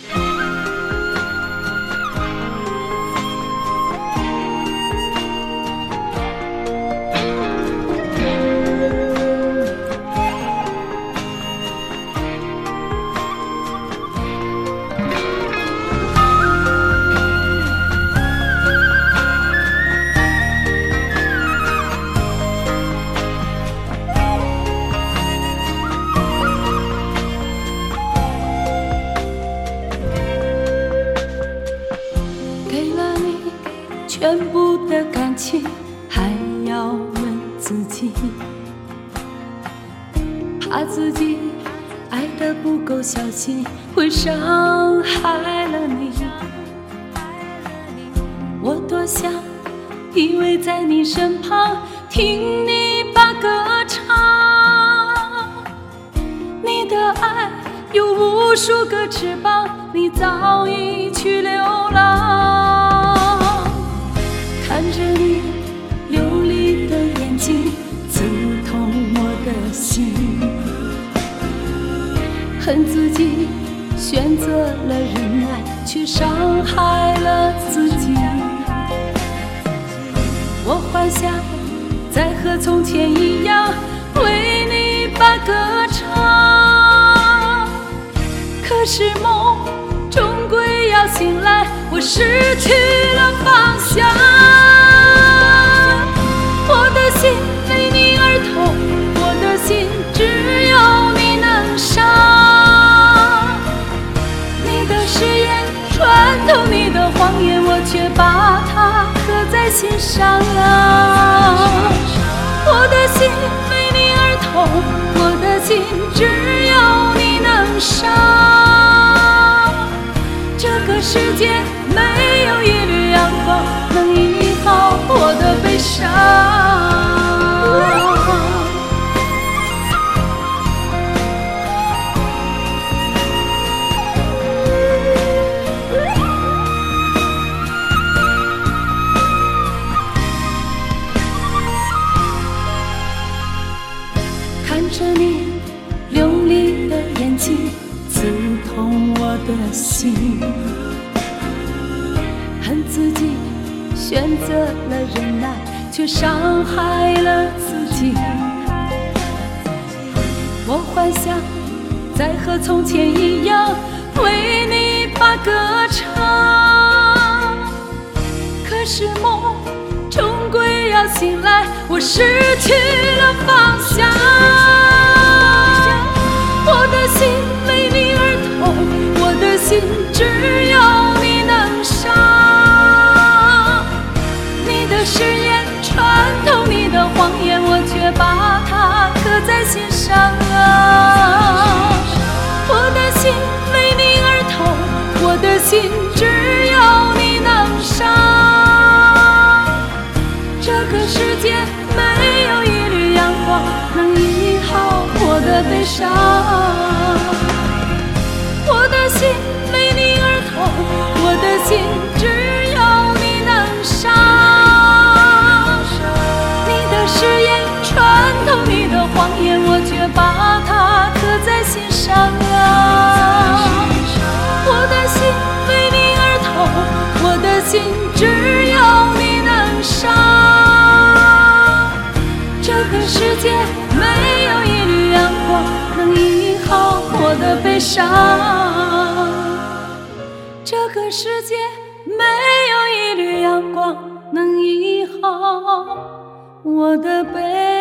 Yeah. 全部的感情，还要问自己，怕自己爱的不够小心，会伤害了你。我多想依偎在你身旁，听你把歌唱。你的爱有无数个翅膀，你早已去流浪。看着你流离的眼睛，刺痛我的心。恨自己选择了忍耐，却伤害了自己。我幻想再和从前一样，为你把歌唱。可是梦要醒来，我失去了方向。我的心为你而痛，我的心只有你能伤。你的誓言穿透你的谎言，我却把它刻在心上啊。我的心为你而痛，我的心只有你能伤。世界没有一缕阳光能医好我的悲伤。看着你流离的眼睛，刺痛我的心。选择了忍耐，却伤害了自己。我幻想再和从前一样，为你把歌唱。可是梦终归要醒来，我失去了方向。却把它刻在心上啊。我的心为你而痛，我的心只有你能伤。这个世界没有一缕阳光能医好我的悲伤。的悲伤。这个世界没有一缕阳光能医好我的悲